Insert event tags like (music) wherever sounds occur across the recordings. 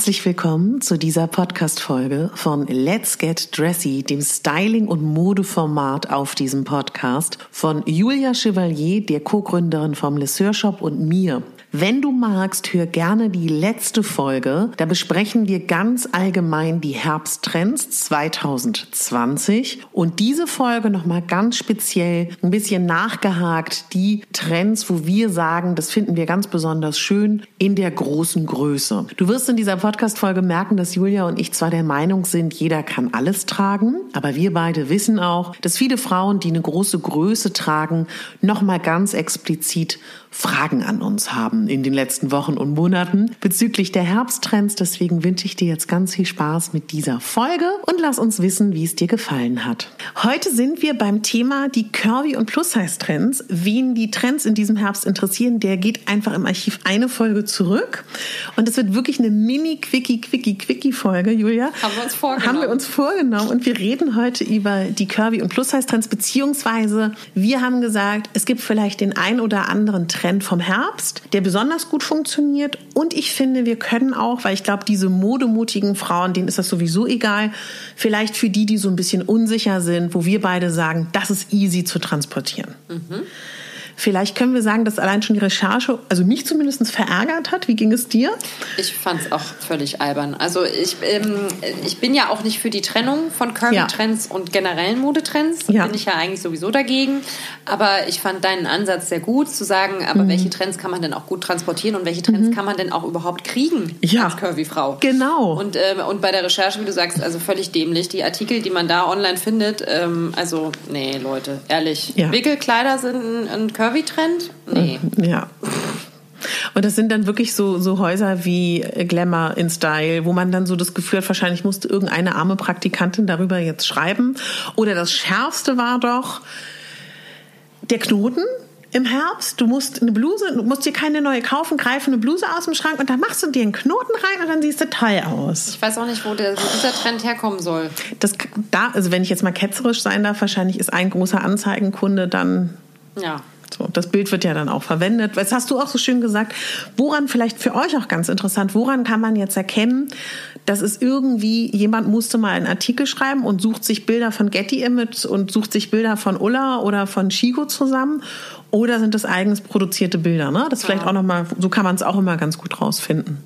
Herzlich willkommen zu dieser Podcast-Folge von Let's Get Dressy, dem Styling- und Modeformat auf diesem Podcast von Julia Chevalier, der Co-Gründerin vom Lesseur Shop und mir. Wenn du magst, hör gerne die letzte Folge. Da besprechen wir ganz allgemein die Herbsttrends 2020 und diese Folge nochmal ganz speziell ein bisschen nachgehakt, die Trends, wo wir sagen, das finden wir ganz besonders schön in der großen Größe. Du wirst in dieser Podcast-Folge merken, dass Julia und ich zwar der Meinung sind, jeder kann alles tragen, aber wir beide wissen auch, dass viele Frauen, die eine große Größe tragen, nochmal ganz explizit Fragen an uns haben in den letzten Wochen und Monaten bezüglich der Herbsttrends. Deswegen wünsche ich dir jetzt ganz viel Spaß mit dieser Folge und lass uns wissen, wie es dir gefallen hat. Heute sind wir beim Thema die Curvy- und Plus-Size-Trends. Wen die Trends in diesem Herbst interessieren, der geht einfach im Archiv eine Folge zurück. Und es wird wirklich eine Mini-Quickie-Quickie-Quickie-Folge, Julia. Haben wir uns vorgenommen. Haben wir uns vorgenommen. Und wir reden heute über die Curvy- und Plus-Size-Trends, beziehungsweise wir haben gesagt, es gibt vielleicht den ein oder anderen Trend, Trend vom Herbst, der besonders gut funktioniert. Und ich finde, wir können auch, weil ich glaube, diese modemutigen Frauen, denen ist das sowieso egal, vielleicht für die, die so ein bisschen unsicher sind, wo wir beide sagen, das ist easy zu transportieren. Mhm. Vielleicht können wir sagen, dass allein schon die Recherche, also mich zumindest verärgert hat. Wie ging es dir? Ich fand es auch völlig albern. Also ich, ähm, ich bin ja auch nicht für die Trennung von Curvy-Trends ja. und generellen Modetrends. Ja. Bin ich ja eigentlich sowieso dagegen. Aber ich fand deinen Ansatz sehr gut, zu sagen, aber mhm. welche Trends kann man denn auch gut transportieren und welche Trends mhm. kann man denn auch überhaupt kriegen ja. als Curvy-Frau? Genau. Und, ähm, und bei der Recherche, wie du sagst, also völlig dämlich. Die Artikel, die man da online findet, ähm, also nee, Leute, ehrlich. Ja. Wickelkleider sind ein, ein Curvy Curvy-Trend? Nee. Ja. Und das sind dann wirklich so, so Häuser wie Glamour in Style, wo man dann so das Gefühl hat, wahrscheinlich musste irgendeine arme Praktikantin darüber jetzt schreiben. Oder das Schärfste war doch der Knoten im Herbst. Du musst eine Bluse, du musst dir keine neue kaufen, greifen eine Bluse aus dem Schrank und dann machst du dir einen Knoten rein und dann siehst du toll aus. Ich weiß auch nicht, wo, der, wo dieser Trend herkommen soll. Das, da, also wenn ich jetzt mal ketzerisch sein darf, wahrscheinlich ist ein großer Anzeigenkunde dann ja. So, das Bild wird ja dann auch verwendet. Was hast du auch so schön gesagt? Woran vielleicht für euch auch ganz interessant, woran kann man jetzt erkennen, dass es irgendwie, jemand musste mal einen Artikel schreiben und sucht sich Bilder von Getty Images und sucht sich Bilder von Ulla oder von Chico zusammen? Oder sind das eigens produzierte Bilder? Ne? Das vielleicht ja. auch nochmal, so kann man es auch immer ganz gut rausfinden.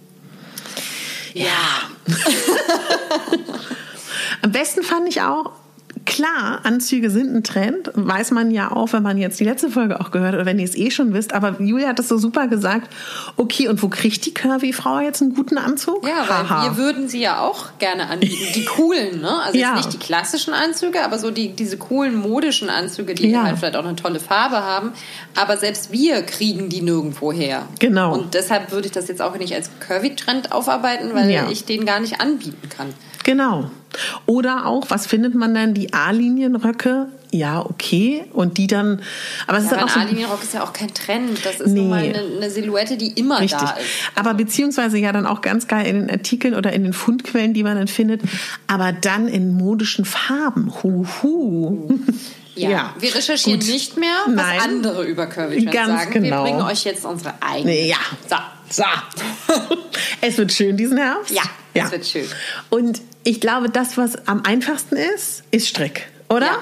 Ja. (laughs) Am besten fand ich auch, klar, Anzüge sind ein Trend, weiß man ja auch, wenn man jetzt die letzte Folge auch gehört oder wenn ihr es eh schon wisst. Aber Julia hat das so super gesagt. Okay, und wo kriegt die Curvy-Frau jetzt einen guten Anzug? Ja, weil Haha. wir würden sie ja auch gerne anbieten. Die coolen, ne? Also ja. jetzt nicht die klassischen Anzüge, aber so die, diese coolen modischen Anzüge, die ja. halt vielleicht auch eine tolle Farbe haben. Aber selbst wir kriegen die nirgendwo her. Genau. Und deshalb würde ich das jetzt auch nicht als Curvy-Trend aufarbeiten, weil ja. ich den gar nicht anbieten kann. Genau. Oder auch, was findet man denn? Die A-Linienröcke? Ja, okay. Und die dann. Aber es ja, ist dann auch so, A-Linienrock ist ja auch kein Trend. Das ist nee. mal eine, eine, Silhouette, die immer Richtig. da ist. Aber beziehungsweise ja dann auch ganz geil in den Artikeln oder in den Fundquellen, die man dann findet. Aber dann in modischen Farben. Huhu. Ja, ja. wir recherchieren Gut. nicht mehr, was Nein. andere über Curvy Ganz sagen. Genau. Wir bringen euch jetzt unsere eigene. Ja. So. So. (laughs) es wird schön diesen Herbst. Ja, ja, es wird schön. Und ich glaube, das, was am einfachsten ist, ist Strick, oder? Ja.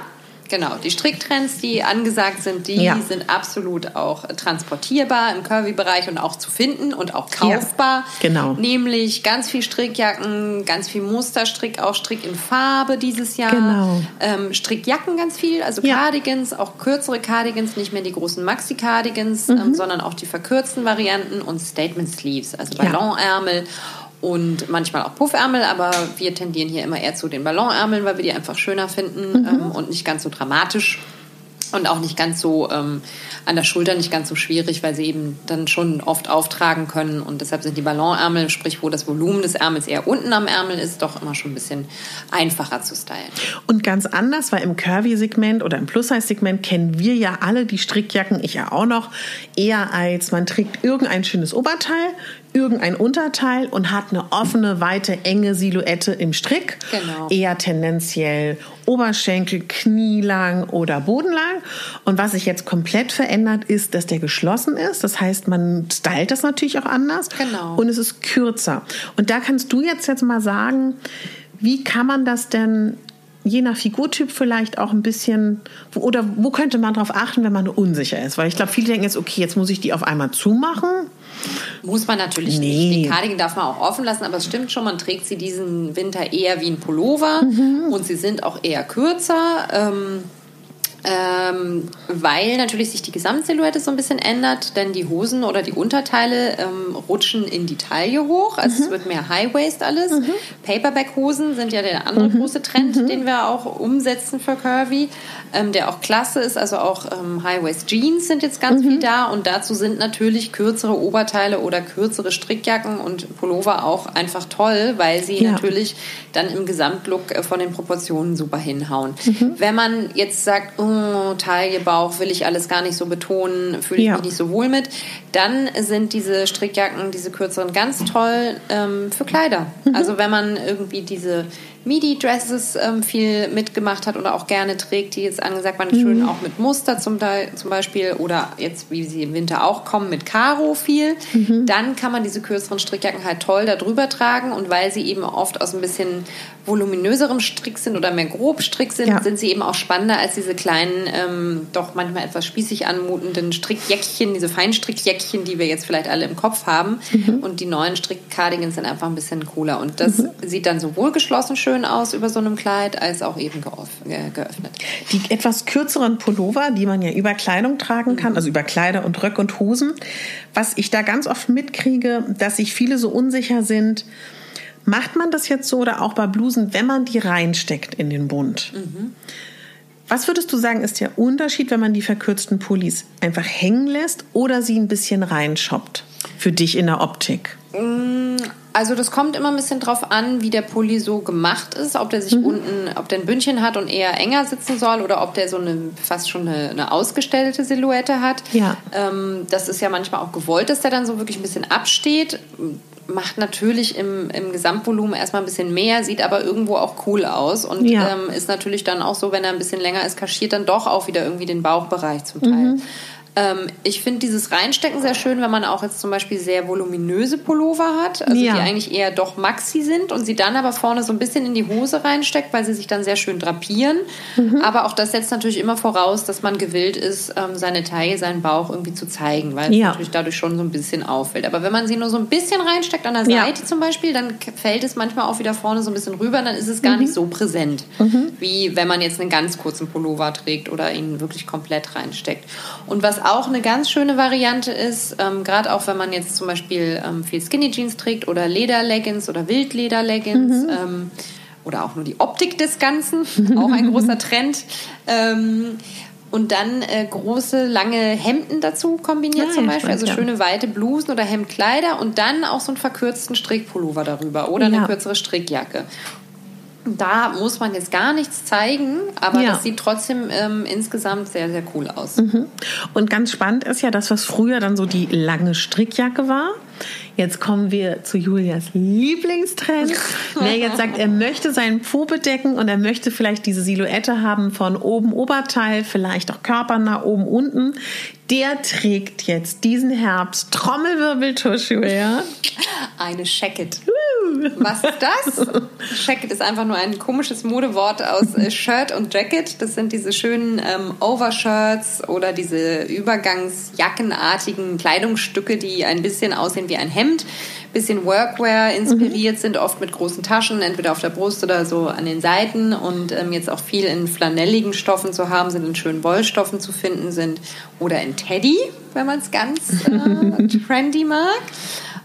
Genau, die Stricktrends, die angesagt sind, die ja. sind absolut auch transportierbar im Curvy-Bereich und auch zu finden und auch kaufbar. Ja, genau. Nämlich ganz viel Strickjacken, ganz viel Musterstrick, auch Strick in Farbe dieses Jahr. Genau. Ähm, Strickjacken ganz viel, also ja. Cardigans, auch kürzere Cardigans, nicht mehr die großen Maxi-Cardigans, mhm. ähm, sondern auch die verkürzten Varianten und Statement Sleeves, also Ballonärmel. Ja und manchmal auch Puffärmel, aber wir tendieren hier immer eher zu den Ballonärmeln, weil wir die einfach schöner finden mhm. ähm, und nicht ganz so dramatisch und auch nicht ganz so ähm, an der Schulter nicht ganz so schwierig, weil sie eben dann schon oft auftragen können und deshalb sind die Ballonärmel, sprich wo das Volumen des Ärmels eher unten am Ärmel ist, doch immer schon ein bisschen einfacher zu stylen. Und ganz anders, weil im Curvy-Segment oder im Plus-Size-Segment kennen wir ja alle die Strickjacken, ich ja auch noch, eher als man trägt irgendein schönes Oberteil, irgendein Unterteil und hat eine offene, weite, enge Silhouette im Strick. Genau. Eher tendenziell Oberschenkel, knielang oder bodenlang. Und was sich jetzt komplett verändert, ist, dass der geschlossen ist. Das heißt, man stylt das natürlich auch anders. Genau. Und es ist kürzer. Und da kannst du jetzt jetzt mal sagen, wie kann man das denn je nach Figurtyp vielleicht auch ein bisschen, oder wo könnte man darauf achten, wenn man unsicher ist? Weil ich glaube, viele denken jetzt, okay, jetzt muss ich die auf einmal zumachen. Muss man natürlich nee. nicht. Den Cardigan darf man auch offen lassen, aber es stimmt schon, man trägt sie diesen Winter eher wie ein Pullover mhm. und sie sind auch eher kürzer. Ähm ähm, weil natürlich sich die Gesamtsilhouette so ein bisschen ändert, denn die Hosen oder die Unterteile ähm, rutschen in die Taille hoch, also mhm. es wird mehr High Waist alles. Mhm. Paperback-Hosen sind ja der andere mhm. große Trend, mhm. den wir auch umsetzen für Curvy, ähm, der auch klasse ist, also auch ähm, High Waist Jeans sind jetzt ganz viel mhm. da und dazu sind natürlich kürzere Oberteile oder kürzere Strickjacken und Pullover auch einfach toll, weil sie ja. natürlich dann im Gesamtlook äh, von den Proportionen super hinhauen. Mhm. Wenn man jetzt sagt, oh, Taille, Bauch will ich alles gar nicht so betonen, fühle ich ja. mich nicht so wohl mit, dann sind diese Strickjacken, diese kürzeren ganz toll ähm, für Kleider. Mhm. Also wenn man irgendwie diese Midi-Dresses ähm, viel mitgemacht hat oder auch gerne trägt, die jetzt angesagt waren, mhm. schön auch mit Muster zum, zum Beispiel oder jetzt, wie sie im Winter auch kommen, mit Karo viel, mhm. dann kann man diese kürzeren Strickjacken halt toll darüber tragen und weil sie eben oft aus ein bisschen voluminöserem Strick sind oder mehr Grobstrick sind, ja. sind sie eben auch spannender als diese kleinen, ähm, doch manchmal etwas spießig anmutenden Strickjäckchen, diese Feinstrickjäckchen, die wir jetzt vielleicht alle im Kopf haben. Mhm. Und die neuen Strickcardigans sind einfach ein bisschen cooler. Und das mhm. sieht dann sowohl geschlossen schön aus über so einem Kleid, als auch eben geöffnet. Die etwas kürzeren Pullover, die man ja über Kleidung tragen kann, mhm. also über Kleider und Röcke und Hosen, was ich da ganz oft mitkriege, dass sich viele so unsicher sind, Macht man das jetzt so oder auch bei Blusen, wenn man die reinsteckt in den Bund? Mhm. Was würdest du sagen, ist der Unterschied, wenn man die verkürzten Pullis einfach hängen lässt oder sie ein bisschen reinschoppt für dich in der Optik? Mm, also das kommt immer ein bisschen drauf an, wie der Pulli so gemacht ist, ob der sich mhm. unten, ob der ein Bündchen hat und eher enger sitzen soll oder ob der so eine fast schon eine, eine ausgestellte Silhouette hat. Ja. Ähm, das ist ja manchmal auch gewollt, dass der dann so wirklich ein bisschen absteht macht natürlich im, im Gesamtvolumen erstmal ein bisschen mehr, sieht aber irgendwo auch cool aus und ja. ähm, ist natürlich dann auch so, wenn er ein bisschen länger ist, kaschiert dann doch auch wieder irgendwie den Bauchbereich zum Teil. Mhm. Ähm, ich finde dieses Reinstecken sehr schön, wenn man auch jetzt zum Beispiel sehr voluminöse Pullover hat, also ja. die eigentlich eher doch Maxi sind und sie dann aber vorne so ein bisschen in die Hose reinsteckt, weil sie sich dann sehr schön drapieren. Mhm. Aber auch das setzt natürlich immer voraus, dass man gewillt ist, ähm, seine Taille, seinen Bauch irgendwie zu zeigen, weil ja. es natürlich dadurch schon so ein bisschen auffällt. Aber wenn man sie nur so ein bisschen reinsteckt an der Seite ja. zum Beispiel, dann fällt es manchmal auch wieder vorne so ein bisschen rüber, dann ist es gar mhm. nicht so präsent, mhm. wie wenn man jetzt einen ganz kurzen Pullover trägt oder ihn wirklich komplett reinsteckt. Und was auch eine ganz schöne Variante ist, ähm, gerade auch wenn man jetzt zum Beispiel ähm, viel Skinny Jeans trägt oder Lederleggings oder Wildlederleggings. Mhm. Ähm, oder auch nur die Optik des Ganzen, (laughs) auch ein großer Trend. Ähm, und dann äh, große, lange Hemden dazu kombiniert ja, zum Beispiel. also schöne weite Blusen oder Hemdkleider und dann auch so einen verkürzten Strickpullover darüber oder ja. eine kürzere Strickjacke. Da muss man jetzt gar nichts zeigen, aber ja. das sieht trotzdem ähm, insgesamt sehr, sehr cool aus. Mhm. Und ganz spannend ist ja das, was früher dann so die lange Strickjacke war. Jetzt kommen wir zu Julias Lieblingstrend. (laughs) Wer jetzt sagt, er möchte seinen Po bedecken und er möchte vielleicht diese Silhouette haben von oben Oberteil, vielleicht auch körpernah oben unten, der trägt jetzt diesen Herbst Trommelwirbeltusch, Julia. Eine Shacket. Was ist das? Shacket ist einfach nur ein komisches Modewort aus äh, Shirt und Jacket. Das sind diese schönen ähm, Overshirts oder diese übergangsjackenartigen Kleidungsstücke, die ein bisschen aussehen wie ein Hemd bisschen Workwear inspiriert mhm. sind, oft mit großen Taschen, entweder auf der Brust oder so an den Seiten und ähm, jetzt auch viel in flanelligen Stoffen zu haben sind, in schönen Wollstoffen zu finden sind oder in Teddy, wenn man es ganz äh, (laughs) trendy mag.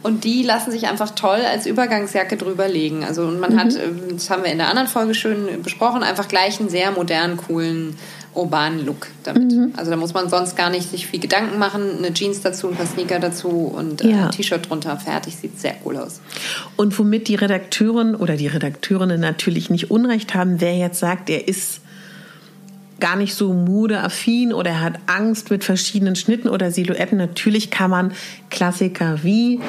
Und die lassen sich einfach toll als Übergangsjacke drüberlegen. Also und man mhm. hat, ähm, das haben wir in der anderen Folge schön besprochen, einfach gleich einen sehr modernen, coolen urbanen Look damit. Mhm. Also da muss man sonst gar nicht sich viel Gedanken machen. Eine Jeans dazu, ein paar Sneaker dazu und äh, ein T-Shirt drunter. Fertig, sieht sehr cool aus. Und womit die Redakteurin oder die Redakteurinnen natürlich nicht Unrecht haben, wer jetzt sagt, er ist gar nicht so modeaffin oder er hat Angst mit verschiedenen Schnitten oder Silhouetten. Natürlich kann man Klassiker wie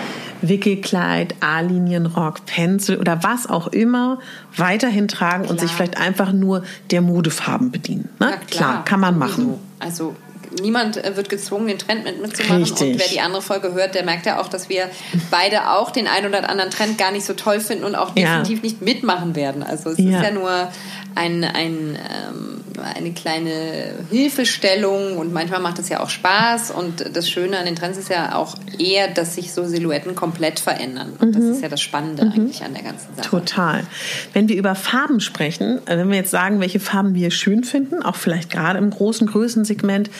Wickelkleid, A-Linienrock, Pencil oder was auch immer weiterhin tragen klar. und sich vielleicht einfach nur der Modefarben bedienen. Ne? klar. klar. kann man machen. Also niemand äh, wird gezwungen, den Trend mit mitzumachen. Richtig. Und wer die andere Folge hört, der merkt ja auch, dass wir beide auch den einen oder anderen Trend gar nicht so toll finden und auch definitiv ja. nicht mitmachen werden. Also es ja. ist ja nur ein, ein ähm, eine kleine Hilfestellung und manchmal macht es ja auch Spaß. Und das Schöne an den Trends ist ja auch eher, dass sich so Silhouetten komplett verändern. Und mhm. das ist ja das Spannende mhm. eigentlich an der ganzen Sache. Total. Wenn wir über Farben sprechen, äh, wenn wir jetzt sagen, welche Farben wir schön finden, auch vielleicht gerade im großen Größensegment,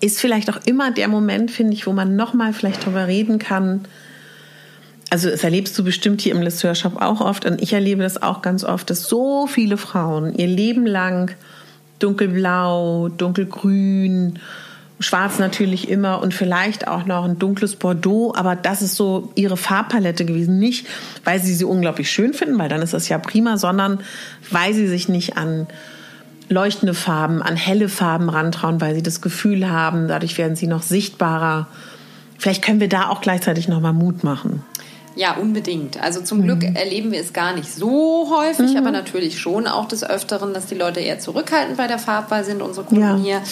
ist vielleicht auch immer der Moment, finde ich, wo man nochmal vielleicht drüber reden kann, also das erlebst du bestimmt hier im Lesseur Shop auch oft und ich erlebe das auch ganz oft, dass so viele Frauen ihr Leben lang dunkelblau, dunkelgrün, schwarz natürlich immer und vielleicht auch noch ein dunkles Bordeaux, aber das ist so ihre Farbpalette gewesen. Nicht, weil sie sie unglaublich schön finden, weil dann ist das ja prima, sondern weil sie sich nicht an leuchtende Farben, an helle Farben rantrauen, weil sie das Gefühl haben, dadurch werden sie noch sichtbarer. Vielleicht können wir da auch gleichzeitig nochmal Mut machen. Ja, unbedingt. Also zum mhm. Glück erleben wir es gar nicht so häufig, mhm. aber natürlich schon auch des Öfteren, dass die Leute eher zurückhaltend bei der Farbwahl sind, unsere Kunden ja. hier.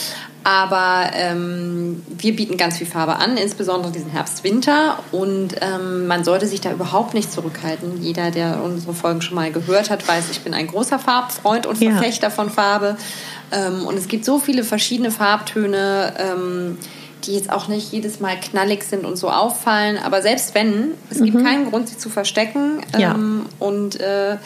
Aber ähm, wir bieten ganz viel Farbe an, insbesondere diesen Herbst-Winter. Und ähm, man sollte sich da überhaupt nicht zurückhalten. Jeder, der unsere Folgen schon mal gehört hat, weiß, ich bin ein großer Farbfreund und Verfechter ja. von Farbe. Ähm, und es gibt so viele verschiedene Farbtöne. Die jetzt auch nicht jedes Mal knallig sind und so auffallen. Aber selbst wenn, es mhm. gibt keinen Grund, sie zu verstecken. Ja. Ähm, und äh,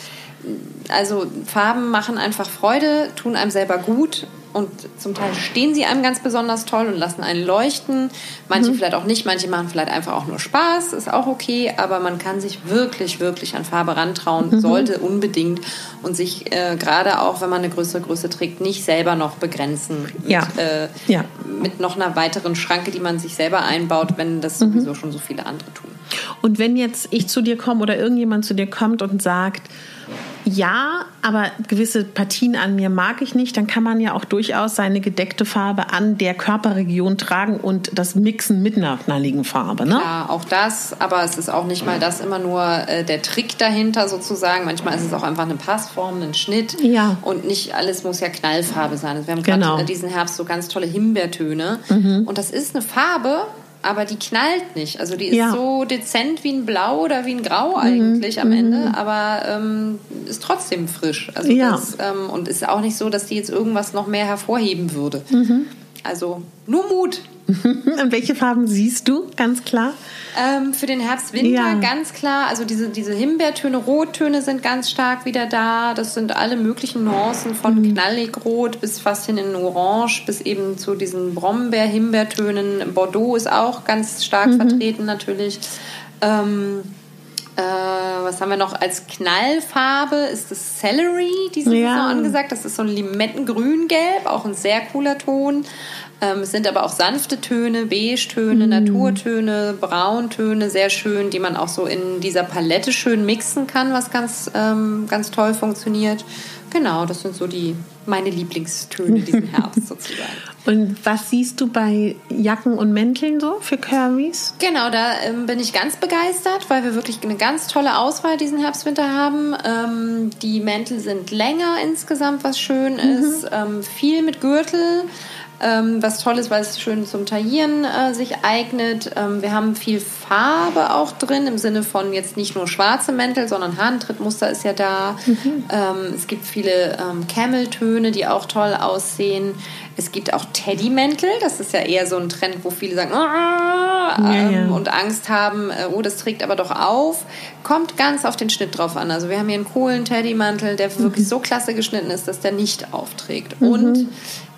also Farben machen einfach Freude, tun einem selber gut und zum Teil stehen sie einem ganz besonders toll und lassen einen leuchten. Manche mhm. vielleicht auch nicht, manche machen vielleicht einfach auch nur Spaß, ist auch okay, aber man kann sich wirklich, wirklich an Farbe rantrauen, mhm. sollte unbedingt und sich äh, gerade auch, wenn man eine größere Größe trägt, nicht selber noch begrenzen mit, ja. Äh, ja. mit noch einer weiteren Schranke, die man sich selber einbaut, wenn das mhm. sowieso schon so viele andere tun. Und wenn jetzt ich zu dir komme oder irgendjemand zu dir kommt und sagt, ja, aber gewisse Partien an mir mag ich nicht, dann kann man ja auch durchaus seine gedeckte Farbe an der Körperregion tragen und das mixen mit einer knalligen Farbe. Ne? Ja, auch das, aber es ist auch nicht mal das immer nur äh, der Trick dahinter sozusagen. Manchmal ist es auch einfach eine Passform, ein Schnitt ja. und nicht alles muss ja Knallfarbe sein. Also wir haben genau. gerade diesen Herbst so ganz tolle Himbeertöne mhm. und das ist eine Farbe, aber die knallt nicht. Also die ist ja. so dezent wie ein Blau oder wie ein Grau mhm. eigentlich mhm. am Ende, aber ähm, ist trotzdem frisch. Also ja. das, ähm, und ist auch nicht so, dass die jetzt irgendwas noch mehr hervorheben würde. Mhm. Also nur Mut. (laughs) Und welche Farben siehst du, ganz klar? Ähm, für den Herbst-Winter ja. ganz klar. Also diese, diese Himbeertöne, Rottöne sind ganz stark wieder da. Das sind alle möglichen Nuancen von mhm. knallig rot bis fast hin in Orange bis eben zu diesen Brombeer-Himbeertönen. Bordeaux ist auch ganz stark mhm. vertreten natürlich. Ähm, äh, was haben wir noch als Knallfarbe? Ist das Celery, diese ja. Saison angesagt. Das ist so ein Limettengrün-Gelb, auch ein sehr cooler Ton. Ähm, es sind aber auch sanfte Töne, Beige-Töne, mm. Naturtöne, Brauntöne, sehr schön, die man auch so in dieser Palette schön mixen kann, was ganz, ähm, ganz toll funktioniert. Genau, das sind so die meine Lieblingstöne diesen Herbst (laughs) sozusagen. Und was siehst du bei Jacken und Mänteln so für Currys? Genau, da ähm, bin ich ganz begeistert, weil wir wirklich eine ganz tolle Auswahl diesen Herbst-Winter haben. Ähm, die Mäntel sind länger insgesamt, was schön mhm. ist. Ähm, viel mit Gürtel. Ähm, was toll ist, weil es schön zum Taillieren äh, sich eignet. Ähm, wir haben viel Farbe auch drin, im Sinne von jetzt nicht nur schwarze Mäntel, sondern Handtrittmuster ist ja da. Mhm. Ähm, es gibt viele ähm, Camel-Töne, die auch toll aussehen. Es gibt auch Teddymäntel, das ist ja eher so ein Trend, wo viele sagen ah, ja, ja. Ähm, und Angst haben, äh, oh, das trägt aber doch auf. Kommt ganz auf den Schnitt drauf an. Also wir haben hier einen coolen Teddymantel, der mhm. wirklich so klasse geschnitten ist, dass der nicht aufträgt. Mhm. Und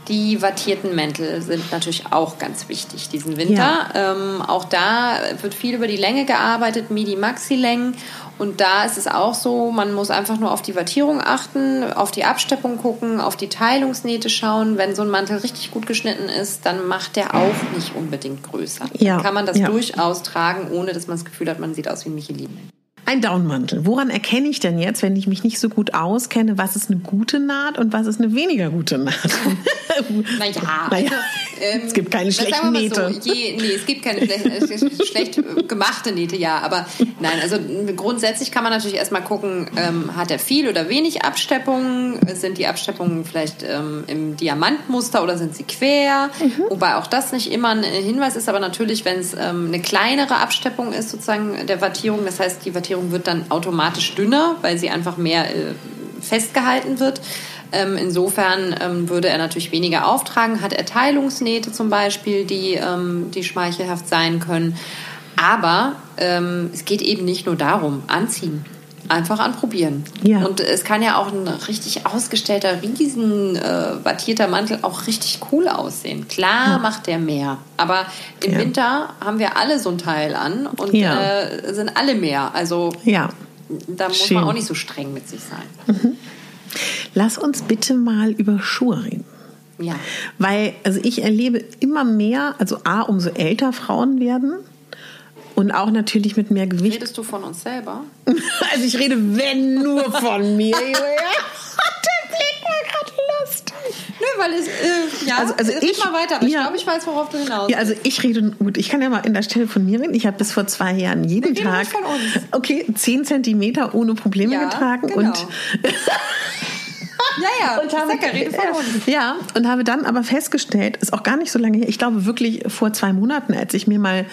die wattierten Mäntel sind natürlich auch ganz wichtig diesen Winter. Ja. Ähm, auch da wird viel über die Länge gearbeitet, Midi-Maxi-Längen. Und da ist es auch so, man muss einfach nur auf die Wattierung achten, auf die Absteppung gucken, auf die Teilungsnähte schauen. Wenn so ein Mantel richtig gut geschnitten ist, dann macht der auch nicht unbedingt größer. Ja. Dann kann man das ja. durchaus tragen, ohne dass man das Gefühl hat, man sieht aus wie Michelin. Ein Downmantel. Woran erkenne ich denn jetzt, wenn ich mich nicht so gut auskenne, was ist eine gute Naht und was ist eine weniger gute Naht? (laughs) naja, naja also, ähm, es gibt keine schlechten Nähte. So, je, nee, es gibt keine schlecht, schlecht gemachte Nähte, ja. Aber nein, also grundsätzlich kann man natürlich erstmal gucken, ähm, hat er viel oder wenig Absteppungen? Sind die Absteppungen vielleicht ähm, im Diamantmuster oder sind sie quer? Mhm. Wobei auch das nicht immer ein Hinweis ist, aber natürlich, wenn es ähm, eine kleinere Absteppung ist, sozusagen der Wattierung, das heißt, die Wattierung wird dann automatisch dünner, weil sie einfach mehr äh, festgehalten wird. Ähm, insofern ähm, würde er natürlich weniger auftragen, hat er Teilungsnähte zum Beispiel, die, ähm, die schmeichelhaft sein können. Aber ähm, es geht eben nicht nur darum, anziehen. Einfach anprobieren. Ja. Und es kann ja auch ein richtig ausgestellter, riesen äh, wattierter Mantel auch richtig cool aussehen. Klar ja. macht der mehr. Aber im ja. Winter haben wir alle so ein Teil an und äh, sind alle mehr. Also da muss Schön. man auch nicht so streng mit sich sein. Mhm. Lass uns bitte mal über Schuhe reden. Ja. Weil, also ich erlebe immer mehr, also A, umso älter Frauen werden, und auch natürlich mit mehr Gewicht. Redest du von uns selber? (laughs) also ich rede, wenn nur von mir, (laughs) Julia. Blick war gerade lustig. Nö, weil es, äh, ja, also, also ich, mal weiter, aber ja, ich glaube, ich weiß, worauf du hinaus Ja, also ich rede, gut, ich kann ja mal in der Stelle von mir reden. Ich habe bis vor zwei Jahren jeden Tag, okay, zehn Zentimeter ohne Probleme ja, getragen genau. und (laughs) (laughs) Ja, ja, und habe, uns. Ja, und habe dann aber festgestellt, ist auch gar nicht so lange her, ich glaube wirklich vor zwei Monaten, als ich mir mal,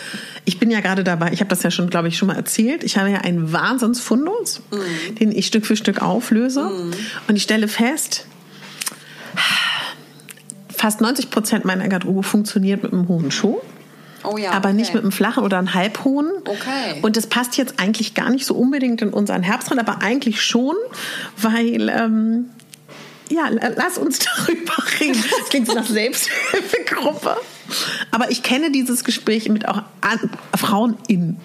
ich bin ja gerade dabei, ich habe das ja schon, glaube ich, schon mal erzählt, ich habe ja einen Wahnsinnsfundus, mhm. den ich Stück für Stück auflöse mhm. und ich stelle fest, fast 90 Prozent meiner Garderobe funktioniert mit einem hohen Schuh. Oh ja, aber okay. nicht mit einem flachen oder einem halbhohen. Okay. Und das passt jetzt eigentlich gar nicht so unbedingt in unseren Herbstrand, aber eigentlich schon, weil ähm, ja, lass uns (laughs) darüber reden. Das klingt so nach Selbsthilfegruppe. Aber ich kenne dieses Gespräch mit auch Frauen in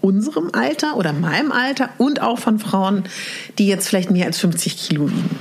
unserem Alter oder meinem Alter und auch von Frauen, die jetzt vielleicht mehr als 50 Kilo wiegen.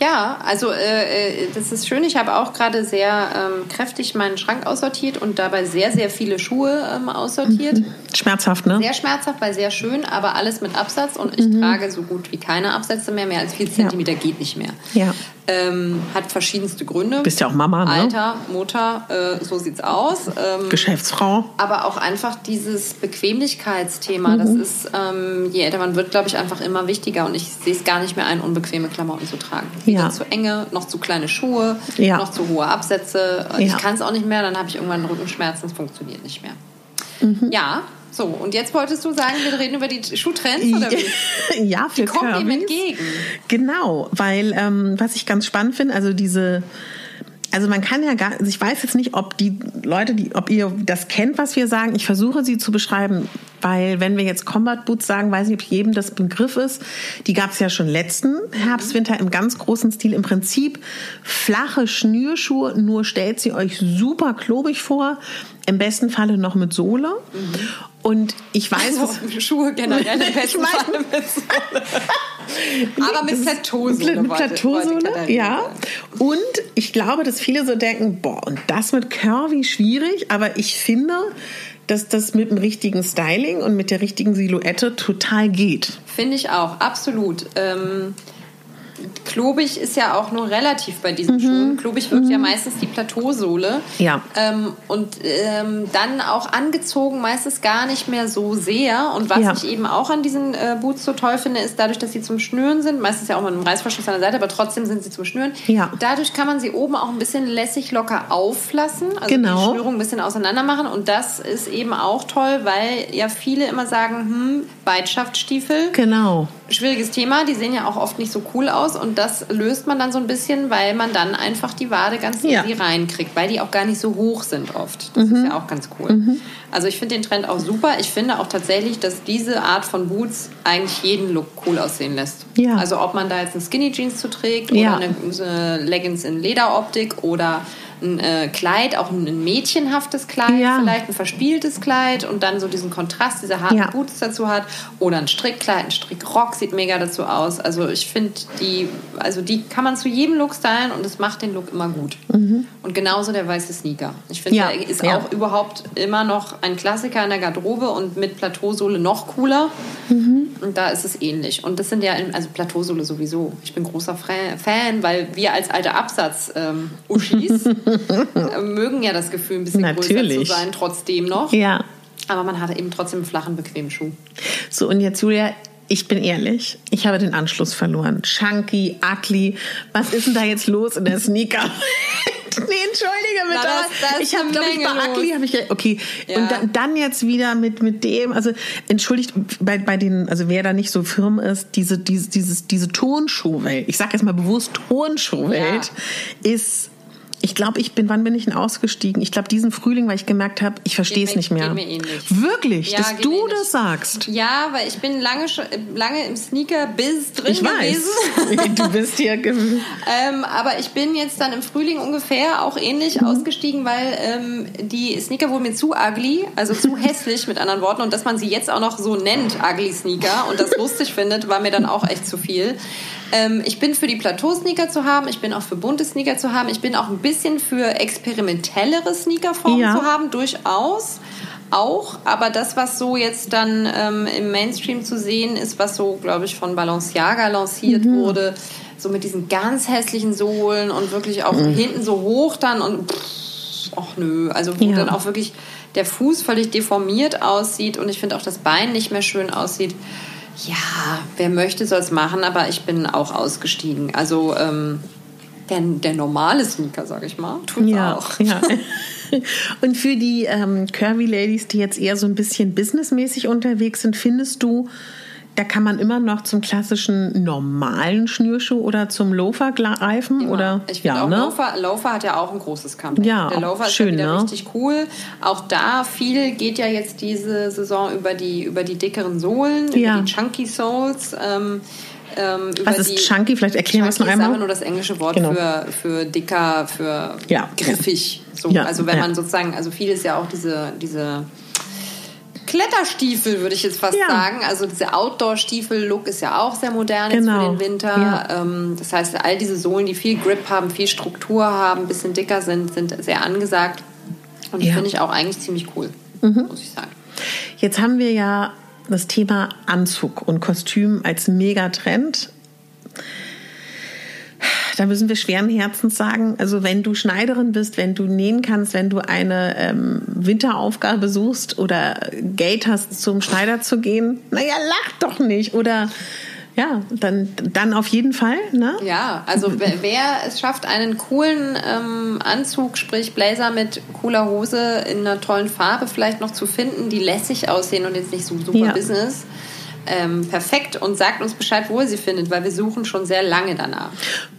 Ja, also äh, äh, das ist schön. Ich habe auch gerade sehr ähm, kräftig meinen Schrank aussortiert und dabei sehr, sehr viele Schuhe ähm, aussortiert. Mhm. Schmerzhaft, ne? Sehr schmerzhaft, weil sehr schön, aber alles mit Absatz und ich mhm. trage so gut wie keine Absätze mehr. Mehr als vier Zentimeter ja. geht nicht mehr. Ja. Ähm, hat verschiedenste Gründe. Bist ja auch Mama, ne? Alter, Mutter, äh, so sieht's aus. Ähm, Geschäftsfrau. Aber auch einfach dieses Bequemlichkeitsthema. Mhm. Das ist, ähm, je älter man wird, glaube ich, einfach immer wichtiger. Und ich sehe es gar nicht mehr ein, unbequeme Klamotten zu tragen. Wieder ja. zu enge, noch zu kleine Schuhe, ja. noch zu hohe Absätze. Ja. Ich kann es auch nicht mehr, dann habe ich irgendwann Rückenschmerzen, es funktioniert nicht mehr. Mhm. Ja, so, und jetzt wolltest du sagen, wir reden über die Schuhtrends oder wie? (laughs) ja, für Die kommen ihm entgegen. Genau, weil ähm, was ich ganz spannend finde, also diese also man kann ja gar, also ich weiß jetzt nicht, ob die Leute, die, ob ihr das kennt, was wir sagen. Ich versuche sie zu beschreiben, weil wenn wir jetzt Combat Boots sagen, weiß nicht, ob jedem das Begriff ist. Die gab es ja schon letzten Herbst, Winter im ganz großen Stil. Im Prinzip flache Schnürschuhe, nur stellt sie euch super klobig vor. Im besten Falle noch mit Sohle. Mhm. Und ich weiß, also, Schuhe generell im (laughs) besten Falle mit Sohle. (laughs) (laughs) Aber mit Plateausohle. Mit Plateausohle, ja. Und ich glaube, dass viele so denken, boah, und das mit Curvy schwierig, aber ich finde, dass das mit dem richtigen Styling und mit der richtigen Silhouette total geht. Finde ich auch, absolut. Ähm klobig ist ja auch nur relativ bei diesen mhm. Schuhen. Klobig wirkt mhm. ja meistens die Plateausohle. Ja. Ähm, und ähm, dann auch angezogen meistens gar nicht mehr so sehr. Und was ja. ich eben auch an diesen äh, Boots so toll finde, ist dadurch, dass sie zum Schnüren sind, meistens ja auch mit einem Reißverschluss an der Seite, aber trotzdem sind sie zum Schnüren. Ja. Dadurch kann man sie oben auch ein bisschen lässig locker auflassen, also genau. die Schnürung ein bisschen auseinander machen. Und das ist eben auch toll, weil ja viele immer sagen, hm, Beidschaftsstiefel. Genau. Schwieriges Thema, die sehen ja auch oft nicht so cool aus und das löst man dann so ein bisschen, weil man dann einfach die Wade ganz ja. easy reinkriegt, weil die auch gar nicht so hoch sind oft. Das mhm. ist ja auch ganz cool. Mhm. Also ich finde den Trend auch super. Ich finde auch tatsächlich, dass diese Art von Boots eigentlich jeden Look cool aussehen lässt. Ja. Also ob man da jetzt ein Skinny Jeans zu trägt oder ja. eine, eine Leggings in Lederoptik oder ein äh, Kleid, auch ein mädchenhaftes Kleid, ja. vielleicht ein verspieltes Kleid und dann so diesen Kontrast, diese harten ja. Boots dazu hat. Oder ein Strickkleid, ein Strickrock sieht mega dazu aus. Also ich finde, die, also die kann man zu jedem Look stylen und es macht den Look immer gut. Mhm. Und genauso der weiße Sneaker. Ich finde, ja. der ist auch überhaupt immer noch ein Klassiker in der Garderobe und mit Plateausohle noch cooler. Mhm. Und da ist es ähnlich. Und das sind ja, also Plateausohle sowieso. Ich bin großer Fan, weil wir als alte Absatz-Uschis ähm, (laughs) (laughs) mögen ja das Gefühl, ein bisschen Natürlich. größer zu sein, trotzdem noch. Ja. Aber man hat eben trotzdem einen flachen, bequemen Schuh. So, und jetzt, Julia, ich bin ehrlich, ich habe den Anschluss verloren. Chunky, ugly, was ist denn da jetzt los in der Sneaker? (laughs) nee, entschuldige bitte. Na, das, das ich habe, glaube ich, bei Ugly habe ich okay. Ja. Und da, dann jetzt wieder mit mit dem, also entschuldigt bei bei den, also wer da nicht so firm ist, diese diese dieses diese Tonschuhwelt. Ich sage jetzt mal bewusst Tonschuhwelt ja. ist ich glaube, ich bin, wann bin ich denn ausgestiegen? Ich glaube, diesen Frühling, weil ich gemerkt habe, ich verstehe es nicht mehr. Wirklich, ja, dass du das sagst. Ja, weil ich bin lange, lange im Sneaker-Biz drin ich weiß. (laughs) du bist hier. ähm, aber ich bin jetzt dann im Frühling ungefähr auch ähnlich mhm. ausgestiegen, weil ähm, die Sneaker wurden mir zu ugly, also zu (laughs) hässlich mit anderen Worten. Und dass man sie jetzt auch noch so nennt, ugly Sneaker, und das (laughs) lustig findet, war mir dann auch echt zu viel. Ähm, ich bin für die Plateau-Sneaker zu haben, ich bin auch für bunte Sneaker zu haben, ich bin auch ein bisschen für experimentellere Sneakerformen ja. zu haben, durchaus auch. Aber das, was so jetzt dann ähm, im Mainstream zu sehen ist, was so, glaube ich, von Balenciaga lanciert mhm. wurde, so mit diesen ganz hässlichen Sohlen und wirklich auch mhm. hinten so hoch dann und ach nö, also wo ja. dann auch wirklich der Fuß völlig deformiert aussieht und ich finde auch das Bein nicht mehr schön aussieht. Ja, wer möchte, soll es machen, aber ich bin auch ausgestiegen. Also ähm, der, der normale Sneaker, sag ich mal, tut ja, auch. (laughs) Ja. Und für die ähm, Curvy Ladies, die jetzt eher so ein bisschen businessmäßig unterwegs sind, findest du, da kann man immer noch zum klassischen normalen Schnürschuh oder zum Loafer greifen? Oder? Ich finde ja, auch ne? Loafer, Loafer hat ja auch ein großes Comeback. Ja, Der Loafer schön, ist ja wieder ne? richtig cool. Auch da viel geht ja jetzt diese Saison über die, über die dickeren Sohlen, ja. über die Chunky Soles. Ähm, ähm, Was ist Chunky? Vielleicht erklären wir es noch einmal. ist einfach nur das englische Wort genau. für, für dicker, für ja. griffig. So, ja. Also wenn man sozusagen, also viel ist ja auch diese, diese Kletterstiefel, würde ich jetzt fast ja. sagen. Also dieser Outdoor-Stiefel-Look ist ja auch sehr modern genau. jetzt für den Winter. Ja. Ähm, das heißt, all diese Sohlen, die viel Grip haben, viel Struktur haben, ein bisschen dicker sind, sind sehr angesagt. Und ja. finde ich auch eigentlich ziemlich cool, mhm. muss ich sagen. Jetzt haben wir ja das Thema Anzug und Kostüm als Megatrend da müssen wir schweren Herzens sagen, also wenn du Schneiderin bist, wenn du nähen kannst, wenn du eine ähm, Winteraufgabe suchst oder Geld hast, zum Schneider zu gehen, naja, lach doch nicht. Oder ja, dann, dann auf jeden Fall. Ne? Ja, also (laughs) wer, wer es schafft, einen coolen ähm, Anzug, sprich Blazer mit cooler Hose in einer tollen Farbe vielleicht noch zu finden, die lässig aussehen und jetzt nicht so super ja. Business, ähm, perfekt und sagt uns Bescheid, wo ihr sie findet, weil wir suchen schon sehr lange danach.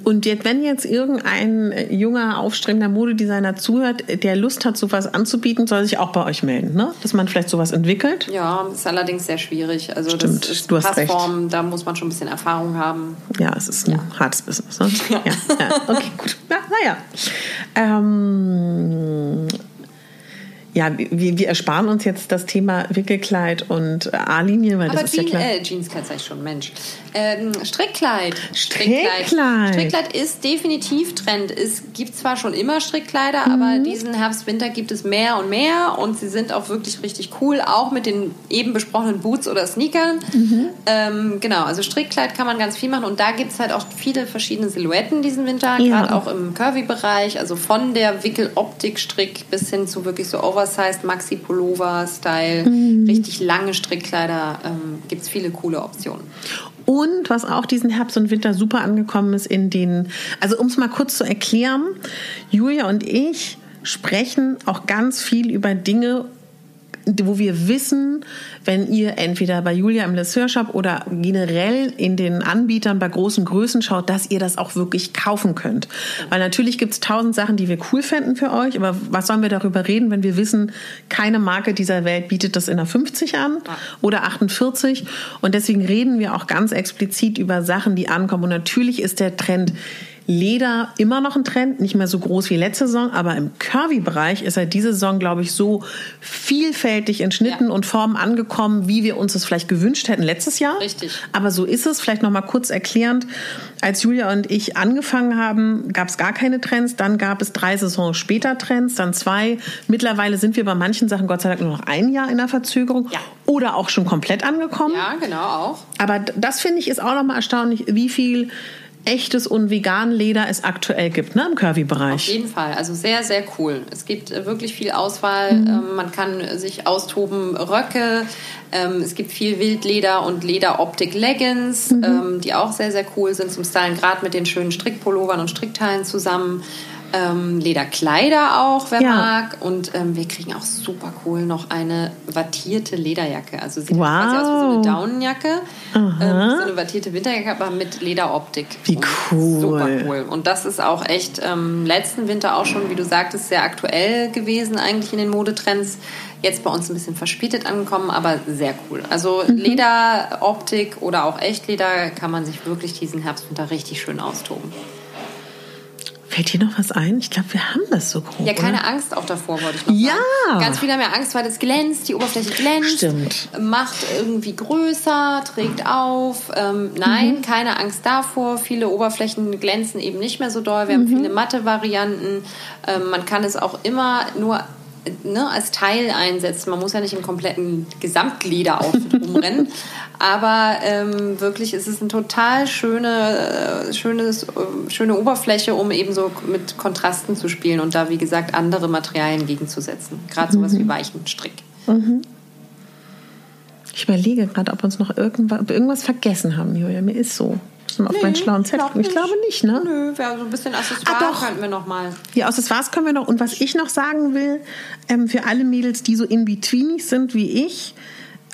Und jetzt, wenn jetzt irgendein junger, aufstrebender Modedesigner zuhört, der Lust hat, sowas anzubieten, soll sich auch bei euch melden, ne? dass man vielleicht sowas entwickelt? Ja, ist allerdings sehr schwierig. Also Stimmt, das ist du hast Passform, recht. da muss man schon ein bisschen Erfahrung haben. Ja, es ist ein ja. hartes Business. Ne? (laughs) Ja. ja. ja. Okay, gut. Ja, naja. Ähm, Ja, wir, wir ersparen uns jetzt das Thema Wickelkleid und A-Linie, weil Aber das Jean, ist ja klar. Äh, Jeanskleid sag ich schon, Mensch. Ähm, Strickkleid. Strickkleid. Strickkleid ist definitiv Trend. Es gibt zwar schon immer Strickkleider, Mhm. aber diesen Herbst, Winter gibt es mehr und mehr und sie sind auch wirklich richtig cool, auch mit den eben besprochenen Boots oder Sneakern. Mhm. Ähm, genau, also Strickkleid kann man ganz viel machen und da gibt es halt auch viele verschiedene Silhouetten diesen Winter, Ja. gerade auch im Curvy-Bereich, also von der Wickel-Optik-Strick bis hin zu wirklich so Oversized Maxi-Pullover-Style, Mhm. richtig lange Strickkleider, ähm, gibt es viele coole Optionen. Und was auch diesen Herbst und Winter super angekommen ist in den, also um es mal kurz zu erklären, Julia und ich sprechen auch ganz viel über Dinge, wo wir wissen, wenn ihr entweder bei Julia im Shop oder generell in den Anbietern bei großen Größen schaut, dass ihr das auch wirklich kaufen könnt. Weil natürlich gibt es tausend Sachen, die wir cool fänden für euch, aber was sollen wir darüber reden, wenn wir wissen, keine Marke dieser Welt bietet das in der 50 an oder 48 und deswegen reden wir auch ganz explizit über Sachen, die ankommen. Und natürlich ist der Trend Leder immer noch ein Trend, nicht mehr so groß wie letzte Saison, aber im Curvy-Bereich ist er diese Saison, glaube ich, so vielfältig in Schnitten Ja. und Formen angekommen, wie wir uns das vielleicht gewünscht hätten letztes Jahr. Richtig. Aber so ist es. Vielleicht noch mal kurz erklärend. Als Julia und ich angefangen haben, gab es gar keine Trends. Dann gab es drei Saisons später Trends, dann zwei. Mittlerweile sind wir bei manchen Sachen Gott sei Dank nur noch ein Jahr in der Verzögerung Ja. oder auch schon komplett angekommen. Ja, genau auch. Aber das finde ich ist auch nochmal erstaunlich, wie viel echtes und vegan Leder es aktuell gibt, ne, im Auf Curvy-Bereich. jeden Fall. Also sehr, sehr cool. Es gibt äh, wirklich viel Auswahl. Mhm. Ähm, man kann sich austoben. Röcke. Ähm, es gibt viel Wildleder und Lederoptik-Leggings, Mhm. ähm, die auch sehr, sehr cool sind zum Stylen, gerade mit den schönen Strickpullovern und Strickteilen zusammen. Ähm, Lederkleider auch, wer Ja. mag. Und ähm, wir kriegen auch super cool noch eine wattierte Lederjacke. Also sieht Wow. quasi aus wie so eine Daunenjacke. Ähm, so eine wattierte Winterjacke, aber mit Lederoptik. Wie Und cool. Super cool. Und das ist auch echt ähm, letzten Winter auch schon, wie du sagtest, sehr aktuell gewesen eigentlich in den Modetrends. Jetzt bei uns ein bisschen verspätet angekommen, aber sehr cool. Also Mhm. Lederoptik oder auch Echtleder kann man sich wirklich diesen Herbst, Winter richtig schön austoben. Fällt dir noch was ein? Ich glaube, wir haben das so grob. Ja, keine oder? Angst auch davor, wollte ich noch Ja. sagen. Ganz viele haben ja Angst, weil das glänzt, die Oberfläche glänzt. Stimmt. Macht irgendwie größer, trägt auf. Ähm, nein, Mhm. keine Angst davor. Viele Oberflächen glänzen eben nicht mehr so doll. Wir Mhm. haben viele matte Varianten. Ähm, man kann es auch immer nur ne, als Teil einsetzen. Man muss ja nicht im kompletten Gesamtgliederaufit rumrennen. (laughs) Aber ähm, wirklich ist es eine total schöne, äh, schönes, äh, schöne Oberfläche, um eben so mit Kontrasten zu spielen und da, wie gesagt, andere Materialien gegenzusetzen. Gerade sowas wie weichen Strick. Ich überlege gerade, ob wir uns noch irgendwas, ob wir irgendwas vergessen haben, Julia. Mir ist so. Ich mal auf meinen schlauen Zettel. glaub gucken. Ich glaube nicht, ne? Nö, wäre so ein bisschen Accessoire Ah, könnten wir noch mal. Ja, was können wir noch. Und was ich noch sagen will, ähm, für alle Mädels, die so in-betweenig sind wie ich,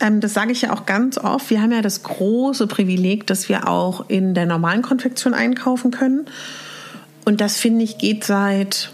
ähm, das sage ich ja auch ganz oft, wir haben ja das große Privileg, dass wir auch in der normalen Konfektion einkaufen können. Und das, finde ich, geht seit...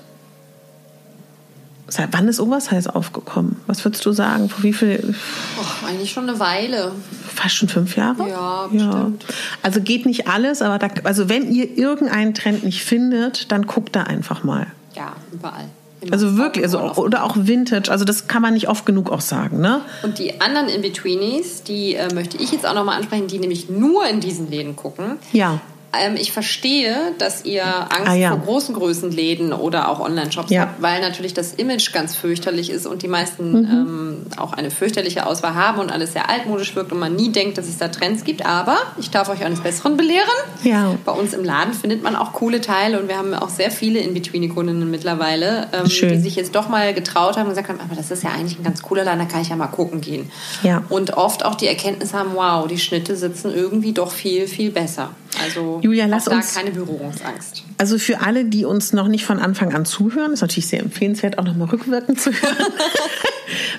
Seit wann ist Oversize aufgekommen? Was würdest du sagen? Vor wie viel? Och, eigentlich schon eine Weile. Fast schon fünf Jahre? Ja, bestimmt. Also geht nicht alles, aber da, also wenn ihr irgendeinen Trend nicht findet, dann guckt da einfach mal. Ja, überall. Immer. Also wirklich, also Auch- oder auch Vintage, also das kann man nicht oft genug auch sagen, ne? Und die anderen In-Betweenies, die äh, möchte ich jetzt auch nochmal ansprechen, die nämlich nur in diesen Läden gucken. Ja. Ähm, ich verstehe, dass ihr Angst Ah, ja. vor großen Größenläden oder auch Online-Shops Ja. habt, weil natürlich das Image ganz fürchterlich ist und die meisten Mhm. ähm, auch eine fürchterliche Auswahl haben und alles sehr altmodisch wirkt und man nie denkt, dass es da Trends gibt. Aber ich darf euch eines Besseren belehren. Ja. Bei uns im Laden findet man auch coole Teile und wir haben auch sehr viele In-Between-Kundinnen mittlerweile, ähm, die sich jetzt doch mal getraut haben und gesagt haben, aber das ist ja eigentlich ein ganz cooler Laden, da kann ich ja mal gucken gehen. Ja. Und oft auch die Erkenntnis haben, wow, die Schnitte sitzen irgendwie doch viel, viel besser. Also Julia, lass da uns- keine Berührungsangst. Also für alle, die uns noch nicht von Anfang an zuhören, ist natürlich sehr empfehlenswert, auch nochmal rückwirkend zu hören, (laughs)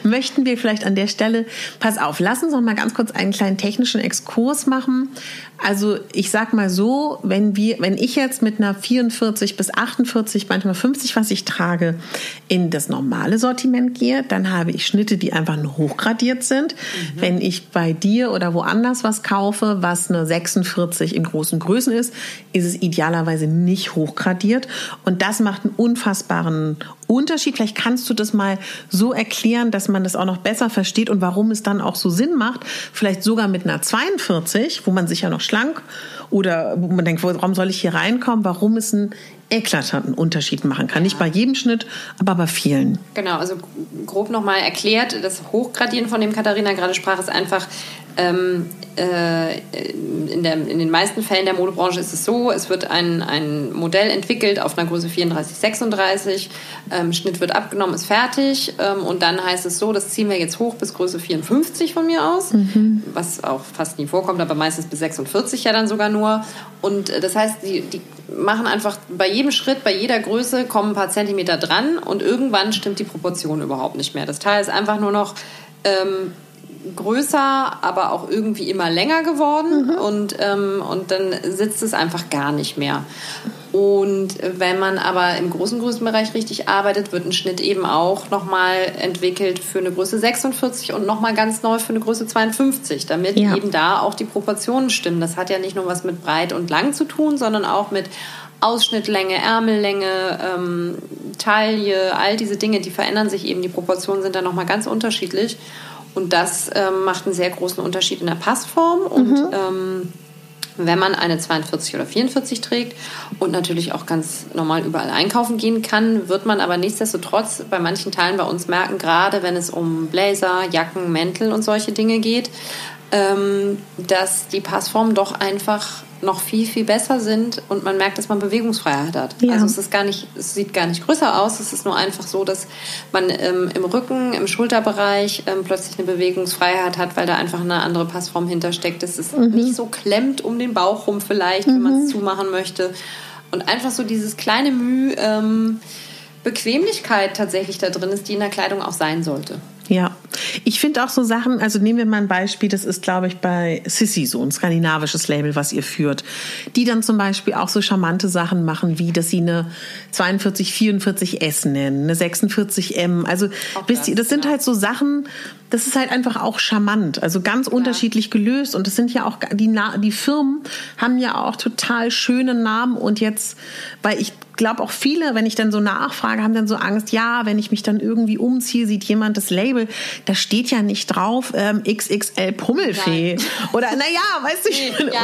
möchten wir vielleicht an der Stelle, pass auf, lass uns noch mal ganz kurz einen kleinen technischen Exkurs machen. Also ich sag mal so, wenn wir, wenn ich jetzt mit einer 44 bis 48, manchmal 50, was ich trage, in das normale Sortiment gehe, dann habe ich Schnitte, die einfach nur hochgradiert sind. Wenn ich bei dir oder woanders was kaufe, was eine 46 in großen Größen ist, ist es idealerweise nicht hochgradiert. Und das macht einen unfassbaren Unterschied? Vielleicht kannst du das mal so erklären, dass man das auch noch besser versteht und warum es dann auch so Sinn macht, vielleicht sogar mit einer 42, wo man sich ja noch schlank oder wo man denkt, warum soll ich hier reinkommen, warum es einen eklatanten Unterschied machen kann. Ja. Nicht bei jedem Schnitt, aber bei vielen. Genau, also grob nochmal erklärt, das Hochgradieren, von dem Katharina gerade sprach, ist einfach ähm, äh, in, der, in, den meisten Fällen der Modebranche ist es so, es wird ein, ein Modell entwickelt auf einer Größe 34, 36, ähm, Schnitt wird abgenommen, ist fertig ähm, und dann heißt es so, das ziehen wir jetzt hoch bis Größe 54 von mir aus, mhm. was auch fast nie vorkommt, aber meistens bis 46 ja dann sogar nur. Und äh, das heißt, die, die machen einfach bei jedem Schritt, bei jeder Größe kommen ein paar Zentimeter dran und irgendwann stimmt die Proportion überhaupt nicht mehr. Das Teil ist einfach nur noch ähm, größer, aber auch irgendwie immer länger geworden mhm. und, ähm, und dann sitzt es einfach gar nicht mehr. Und wenn man aber im großen Größenbereich richtig arbeitet, wird ein Schnitt eben auch nochmal entwickelt für eine Größe 46 und nochmal ganz neu für eine Größe 52, damit ja. eben da auch die Proportionen stimmen. Das hat ja nicht nur was mit breit und lang zu tun, sondern auch mit Ausschnittlänge, Ärmellänge, ähm, Taille, all diese Dinge, die verändern sich eben. Die Proportionen sind dann nochmal ganz unterschiedlich. Und das ähm, macht einen sehr großen Unterschied in der Passform. Und mhm. ähm, wenn man eine 42 oder 44 trägt und natürlich auch ganz normal überall einkaufen gehen kann, wird man aber nichtsdestotrotz bei manchen Teilen bei uns merken, gerade wenn es um Blazer, Jacken, Mäntel und solche Dinge geht, ähm, dass die Passformen doch einfach noch viel, viel besser sind und man merkt, dass man Bewegungsfreiheit hat. Ja. Also es ist gar nicht, es sieht gar nicht größer aus, es ist nur einfach so, dass man ähm, im Rücken, im Schulterbereich ähm, plötzlich eine Bewegungsfreiheit hat, weil da einfach eine andere Passform hintersteckt. Es ist mhm. nicht so klemmt um den Bauch rum vielleicht, mhm. wenn man es zumachen möchte. Und einfach so dieses kleine Mühe, ähm, Bequemlichkeit tatsächlich da drin ist, die in der Kleidung auch sein sollte. Ja, ich finde auch so Sachen, also nehmen wir mal ein Beispiel, das ist, glaube ich, bei Sissy so ein skandinavisches Label, was ihr führt, die dann zum Beispiel auch so charmante Sachen machen, wie dass sie eine 42, 44 S nennen, eine 46 M. Also wisst ihr, das sind halt so Sachen, das ist halt einfach auch charmant, also ganz ja. unterschiedlich gelöst und das sind ja auch die die Firmen haben ja auch total schöne Namen und jetzt, weil ich glaube auch viele, wenn ich dann so nachfrage, haben dann so Angst, ja, wenn ich mich dann irgendwie umziehe, sieht jemand das Label, da steht ja nicht drauf ähm, XXL Pummelfee Nein. oder naja, weißt du, ja,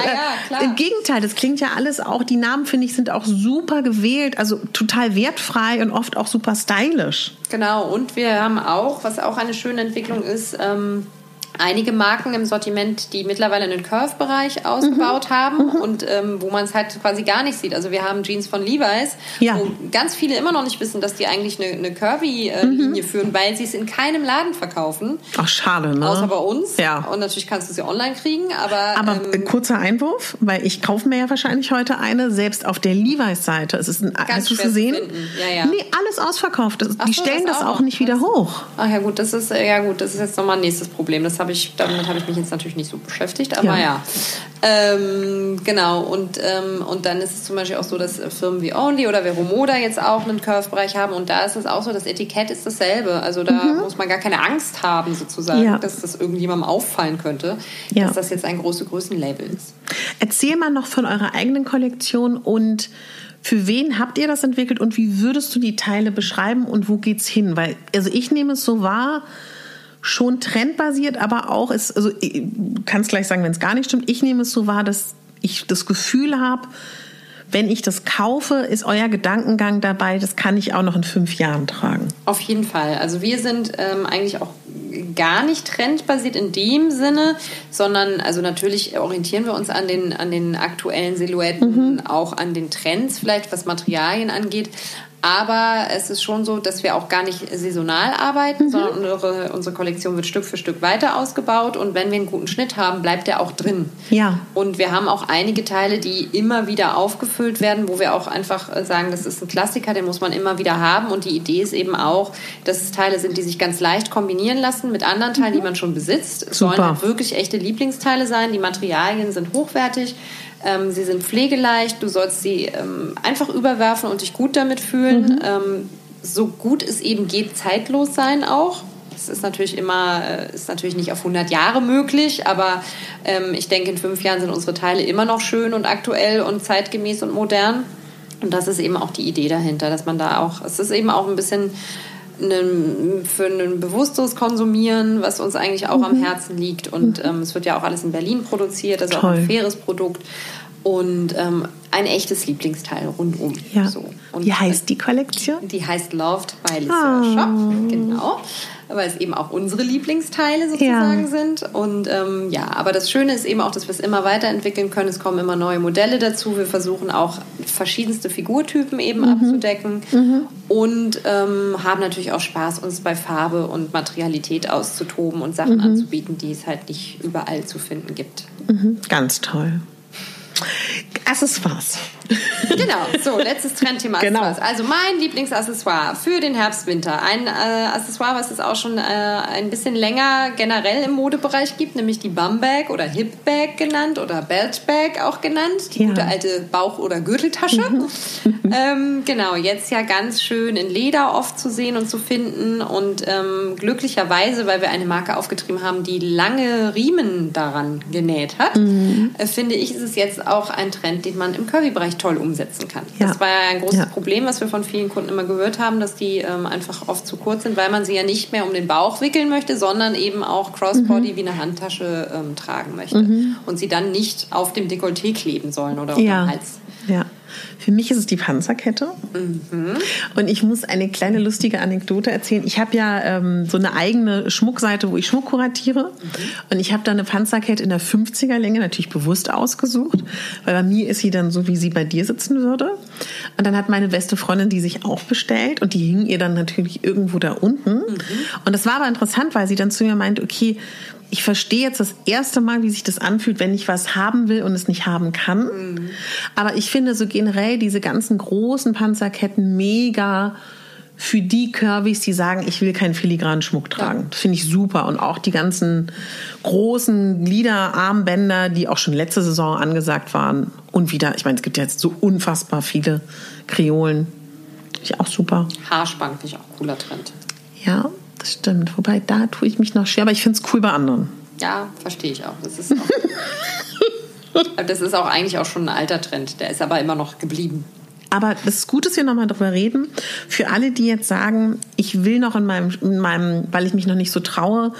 ja, im Gegenteil, das klingt ja alles auch, die Namen finde ich sind auch super gewählt, also total wertfrei und oft auch super stylisch. Genau, und wir haben auch, was auch eine schöne Entwicklung ist, ähm, einige Marken im Sortiment, die mittlerweile einen Curve-Bereich ausgebaut mhm. haben mhm. und ähm, wo man es halt quasi gar nicht sieht. Also wir haben Jeans von Levi's, ja. wo ganz viele immer noch nicht wissen, dass die eigentlich eine, eine Curvy-Linie mhm. führen, weil sie es in keinem Laden verkaufen. Ach, schade, ne? Außer bei uns. Ja. Und natürlich kannst du sie online kriegen, aber... Aber ähm, kurzer Einwurf, weil ich kaufe mir ja wahrscheinlich heute eine, selbst auf der Levi's-Seite. Es ist ein, hast du es gesehen? Ja, ja. Nee, alles ausverkauft. Das, die so, stellen das, auch, das auch nicht wieder hoch. Ach ja gut, das ist, ja gut, das ist jetzt nochmal ein nächstes Problem. Das habe ich, damit habe ich mich jetzt natürlich nicht so beschäftigt, aber ja. ja. Ähm, genau, und, ähm, und dann ist es zum Beispiel auch so, dass Firmen wie Only oder Veromoda jetzt auch einen Curve-Bereich haben und da ist es auch so, das Etikett ist dasselbe. Also da mhm. muss man gar keine Angst haben, sozusagen, ja. dass das irgendjemandem auffallen könnte, ja. dass das jetzt ein große Größenlabel ist. Erzähl mal noch von eurer eigenen Kollektion und für wen habt ihr das entwickelt und wie würdest du die Teile beschreiben und wo geht's hin? Weil, also ich nehme es so wahr, schon trendbasiert, aber auch ist, also kann es gleich sagen, wenn es gar nicht stimmt. Ich nehme es so wahr, dass ich das Gefühl habe, wenn ich das kaufe, ist euer Gedankengang dabei, das kann ich auch noch in fünf Jahren tragen. Auf jeden Fall. Also wir sind ähm, eigentlich auch gar nicht trendbasiert in dem Sinne, sondern also natürlich orientieren wir uns an den, an den aktuellen Silhouetten, mhm. auch an den Trends vielleicht, was Materialien angeht. Aber es ist schon so, dass wir auch gar nicht saisonal arbeiten, mhm. sondern unsere, unsere Kollektion wird Stück für Stück weiter ausgebaut. Und wenn wir einen guten Schnitt haben, bleibt der auch drin. Ja. Und wir haben auch einige Teile, die immer wieder aufgefüllt werden, wo wir auch einfach sagen, das ist ein Klassiker, den muss man immer wieder haben. Und die Idee ist eben auch, dass es Teile sind, die sich ganz leicht kombinieren lassen mit anderen Teilen, mhm. die man schon besitzt. Es sollen halt wirklich echte Lieblingsteile sein. Die Materialien sind hochwertig. Ähm, sie sind pflegeleicht, du sollst sie ähm, einfach überwerfen und dich gut damit fühlen. Mhm. Ähm, so gut es eben geht, zeitlos sein auch. Das ist natürlich immer, äh, ist natürlich nicht auf 100 Jahre möglich, aber ähm, ich denke, in fünf Jahren sind unsere Teile immer noch schön und aktuell und zeitgemäß und modern. Und das ist eben auch die Idee dahinter, dass man da auch, es ist eben auch ein bisschen einen, für ein bewusstes Konsumieren, was uns eigentlich auch mhm. am Herzen liegt. Und mhm. ähm, es wird ja auch alles in Berlin produziert, also Toll. auch ein faires Produkt. Und ähm, ein echtes Lieblingsteil rundum. Ja. So. Wie heißt die Kollektion? Die heißt Loved by Alicia oh. Shop, genau weil es eben auch unsere Lieblingsteile sozusagen ja. sind. Und ähm, ja, aber das Schöne ist eben auch, dass wir es immer weiterentwickeln können. Es kommen immer neue Modelle dazu. Wir versuchen auch verschiedenste Figurtypen eben mhm. abzudecken mhm. und ähm, haben natürlich auch Spaß, uns bei Farbe und Materialität auszutoben und Sachen mhm. anzubieten, die es halt nicht überall zu finden gibt. Mhm. Ganz toll. Accessoires. Genau, so, letztes Trendthema genau. Also mein Lieblingsaccessoire für den Herbst-Winter. Ein äh, Accessoire, was es auch schon äh, ein bisschen länger generell im Modebereich gibt, nämlich die Bumbag oder Hipbag genannt oder Beltbag auch genannt. Die ja. gute alte Bauch- oder Gürteltasche. Mhm. (laughs) ähm, genau, jetzt ja ganz schön in Leder oft zu sehen und zu finden. Und ähm, glücklicherweise, weil wir eine Marke aufgetrieben haben, die lange Riemen daran genäht hat, mhm. äh, finde ich, ist es jetzt auch ein Trend, den man im Curvy-Bereich toll umsetzen kann. Ja. Das war ja ein großes ja. Problem, was wir von vielen Kunden immer gehört haben, dass die ähm, einfach oft zu kurz sind, weil man sie ja nicht mehr um den Bauch wickeln möchte, sondern eben auch Crossbody mhm. wie eine Handtasche ähm, tragen möchte. Mhm. Und sie dann nicht auf dem Dekolleté kleben sollen oder ja. dem Hals. Für mich ist es die Panzerkette. Mhm. Und ich muss eine kleine lustige Anekdote erzählen. Ich habe ja ähm, so eine eigene Schmuckseite, wo ich Schmuck kuratiere. Mhm. Und ich habe da eine Panzerkette in der 50er Länge natürlich bewusst ausgesucht, weil bei mir ist sie dann so, wie sie bei dir sitzen würde. Und dann hat meine beste Freundin die sich auch bestellt und die hing ihr dann natürlich irgendwo da unten. Mhm. Und das war aber interessant, weil sie dann zu mir meinte, okay, ich verstehe jetzt das erste Mal, wie sich das anfühlt, wenn ich was haben will und es nicht haben kann. Mhm. Aber ich finde so generell diese ganzen großen Panzerketten mega für die Curvys, die sagen, ich will keinen filigranen Schmuck tragen. Das finde ich super. Und auch die ganzen großen Gliederarmbänder, die auch schon letzte Saison angesagt waren. Und wieder, ich meine, es gibt ja jetzt so unfassbar viele Kreolen. Finde ich auch super. Haarspangen finde ich auch cooler Trend. Ja, das stimmt. Wobei, da tue ich mich noch schwer, aber ich finde es cool bei anderen. Ja, verstehe ich auch. Das ist auch, (laughs) das ist auch eigentlich auch schon ein alter Trend. Der ist aber immer noch geblieben. Aber das ist gut, dass wir nochmal drüber reden. Für alle, die jetzt sagen, ich will noch in meinem, in meinem, weil ich mich noch nicht so traue,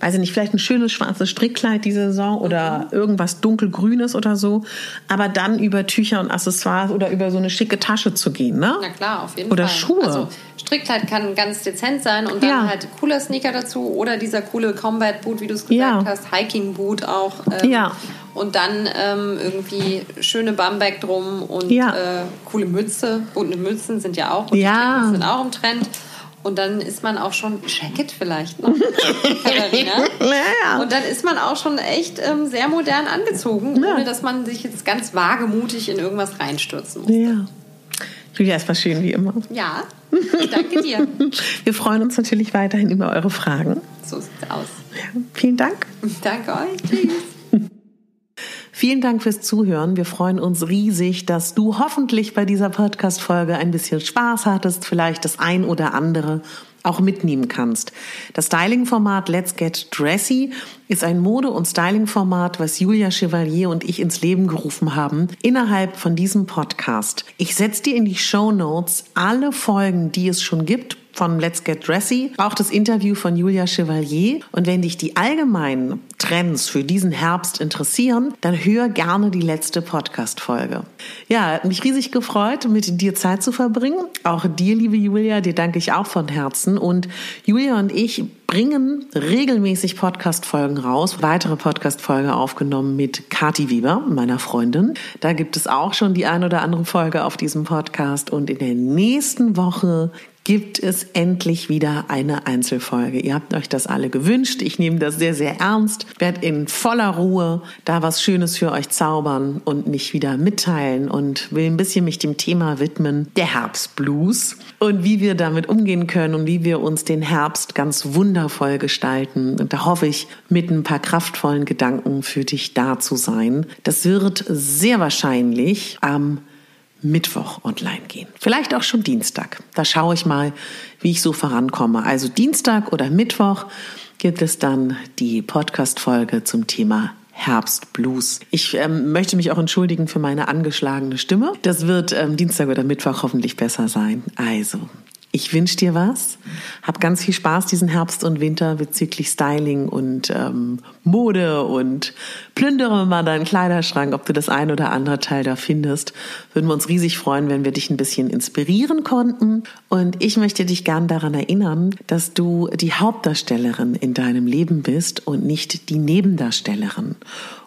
weiß ich nicht, vielleicht ein schönes schwarzes Strickkleid diese Saison oder irgendwas dunkelgrünes oder so, aber dann über Tücher und Accessoires oder über so eine schicke Tasche zu gehen, ne? Na klar, auf jeden oder Fall. Oder Schuhe. Also Strickkleid kann ganz dezent sein und dann ja. halt cooler Sneaker dazu oder dieser coole Combat Boot, wie du es gesagt ja. hast, Hiking Boot auch. Ähm, ja und dann ähm, irgendwie schöne Bamberg drum und ja. äh, coole Mütze. Bunte Mützen sind ja auch, ja. sind auch im Trend. Und dann ist man auch schon Jacket vielleicht noch, (laughs) ja. Und dann ist man auch schon echt ähm, sehr modern angezogen, ja. ohne dass man sich jetzt ganz wagemutig in irgendwas reinstürzen muss. Ja. Julia, es war schön wie immer. Ja, danke dir. (laughs) Wir freuen uns natürlich weiterhin über eure Fragen. So sieht's aus. Ja, vielen Dank. Danke euch. Tschüss. Vielen Dank fürs Zuhören. Wir freuen uns riesig, dass du hoffentlich bei dieser Podcast-Folge ein bisschen Spaß hattest, vielleicht das ein oder andere auch mitnehmen kannst. Das Styling-Format Let's Get Dressy ist ein Mode- und Styling-Format, was Julia Chevalier und ich ins Leben gerufen haben, innerhalb von diesem Podcast. Ich setze dir in die Show Notes alle Folgen, die es schon gibt, von Let's Get Dressy, auch das Interview von Julia Chevalier. Und wenn dich die allgemeinen Trends für diesen Herbst interessieren, dann hör gerne die letzte Podcast-Folge. Ja, hat mich riesig gefreut, mit dir Zeit zu verbringen. Auch dir, liebe Julia, dir danke ich auch von Herzen. Und Julia und ich bringen regelmäßig Podcast-Folgen raus. Weitere Podcast-Folge aufgenommen mit Kati Weber, meiner Freundin. Da gibt es auch schon die ein oder andere Folge auf diesem Podcast. Und in der nächsten Woche gibt es endlich wieder eine Einzelfolge. Ihr habt euch das alle gewünscht. Ich nehme das sehr, sehr ernst. Werde in voller Ruhe da was Schönes für euch zaubern und mich wieder mitteilen und will ein bisschen mich dem Thema widmen, der Herbstblues und wie wir damit umgehen können und wie wir uns den Herbst ganz wundervoll gestalten. Und da hoffe ich, mit ein paar kraftvollen Gedanken für dich da zu sein. Das wird sehr wahrscheinlich am Mittwoch online gehen. Vielleicht auch schon Dienstag. Da schaue ich mal, wie ich so vorankomme. Also Dienstag oder Mittwoch gibt es dann die Podcast-Folge zum Thema Herbstblues. Ich ähm, möchte mich auch entschuldigen für meine angeschlagene Stimme. Das wird ähm, Dienstag oder Mittwoch hoffentlich besser sein. Also, ich wünsche dir was. Hab ganz viel Spaß diesen Herbst und Winter bezüglich Styling und ähm, Mode und plündere mal deinen Kleiderschrank, ob du das ein oder andere Teil da findest. Würden wir uns riesig freuen, wenn wir dich ein bisschen inspirieren konnten. Und ich möchte dich gern daran erinnern, dass du die Hauptdarstellerin in deinem Leben bist und nicht die Nebendarstellerin.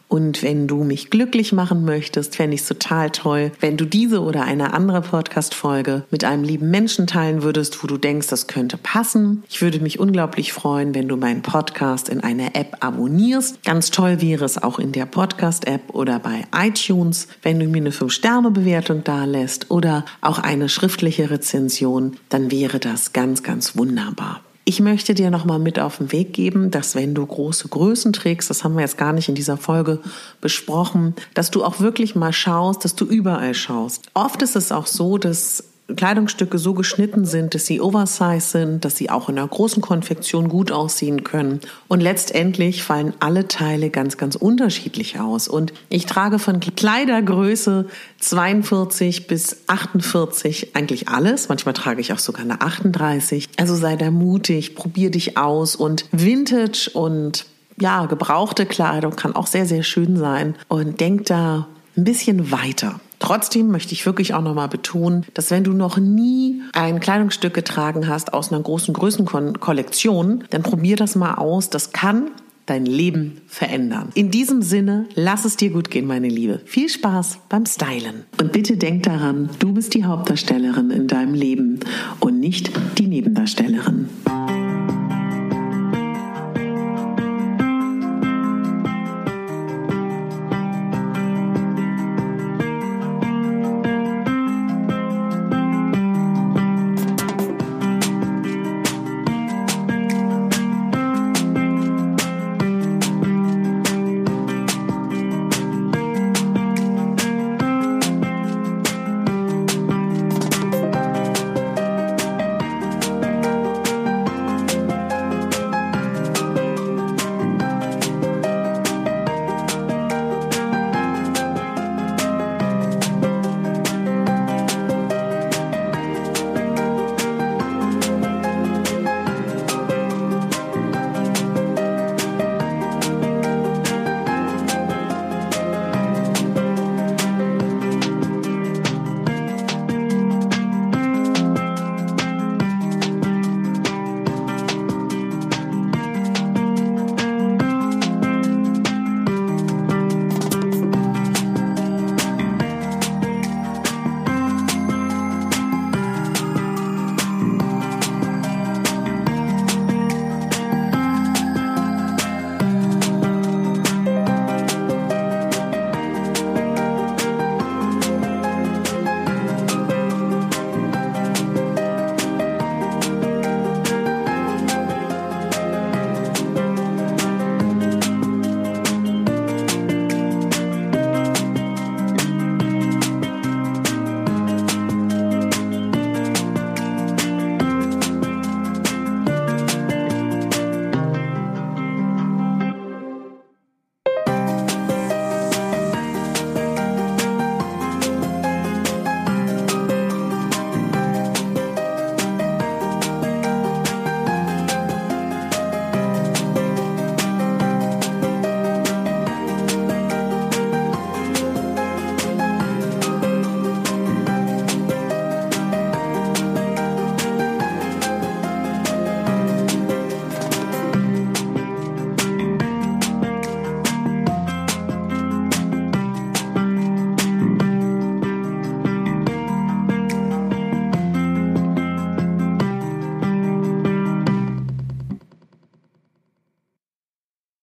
Und wenn du mich glücklich machen möchtest, fände ich es total toll, wenn du diese oder eine andere Podcast-Folge mit einem lieben Menschen teilen würdest, wo du denkst, das könnte passen. Ich würde mich unglaublich freuen, wenn du meinen Podcast in einer App abonnierst. Ganz toll wäre es auch in der Podcast-App oder bei iTunes, wenn du mir eine 5-Sterne-Bewertung da lässt oder auch eine schriftliche Rezension, dann wäre das ganz, ganz wunderbar. Ich möchte dir nochmal mit auf den Weg geben, dass wenn du große Größen trägst, das haben wir jetzt gar nicht in dieser Folge besprochen, dass du auch wirklich mal schaust, dass du überall schaust. Oft ist es auch so, dass Kleidungsstücke so geschnitten sind, dass sie oversize sind, dass sie auch in einer großen Konfektion gut aussehen können. Und letztendlich fallen alle Teile ganz, ganz unterschiedlich aus. Und ich trage von Kleidergröße 42 bis 48 eigentlich alles. Manchmal trage ich auch sogar eine 38. Also sei da mutig, probier dich aus und Vintage und ja, gebrauchte Kleidung kann auch sehr, sehr schön sein. Und denk da ein bisschen weiter. Trotzdem möchte ich wirklich auch nochmal betonen, dass wenn du noch nie ein Kleidungsstück getragen hast aus einer großen Größenkollektion, dann probier das mal aus. Das kann dein Leben verändern. In diesem Sinne, lass es dir gut gehen, meine Liebe. Viel Spaß beim Stylen. Und bitte denk daran, du bist die Hauptdarstellerin in deinem Leben und nicht die Nebendarstellerin.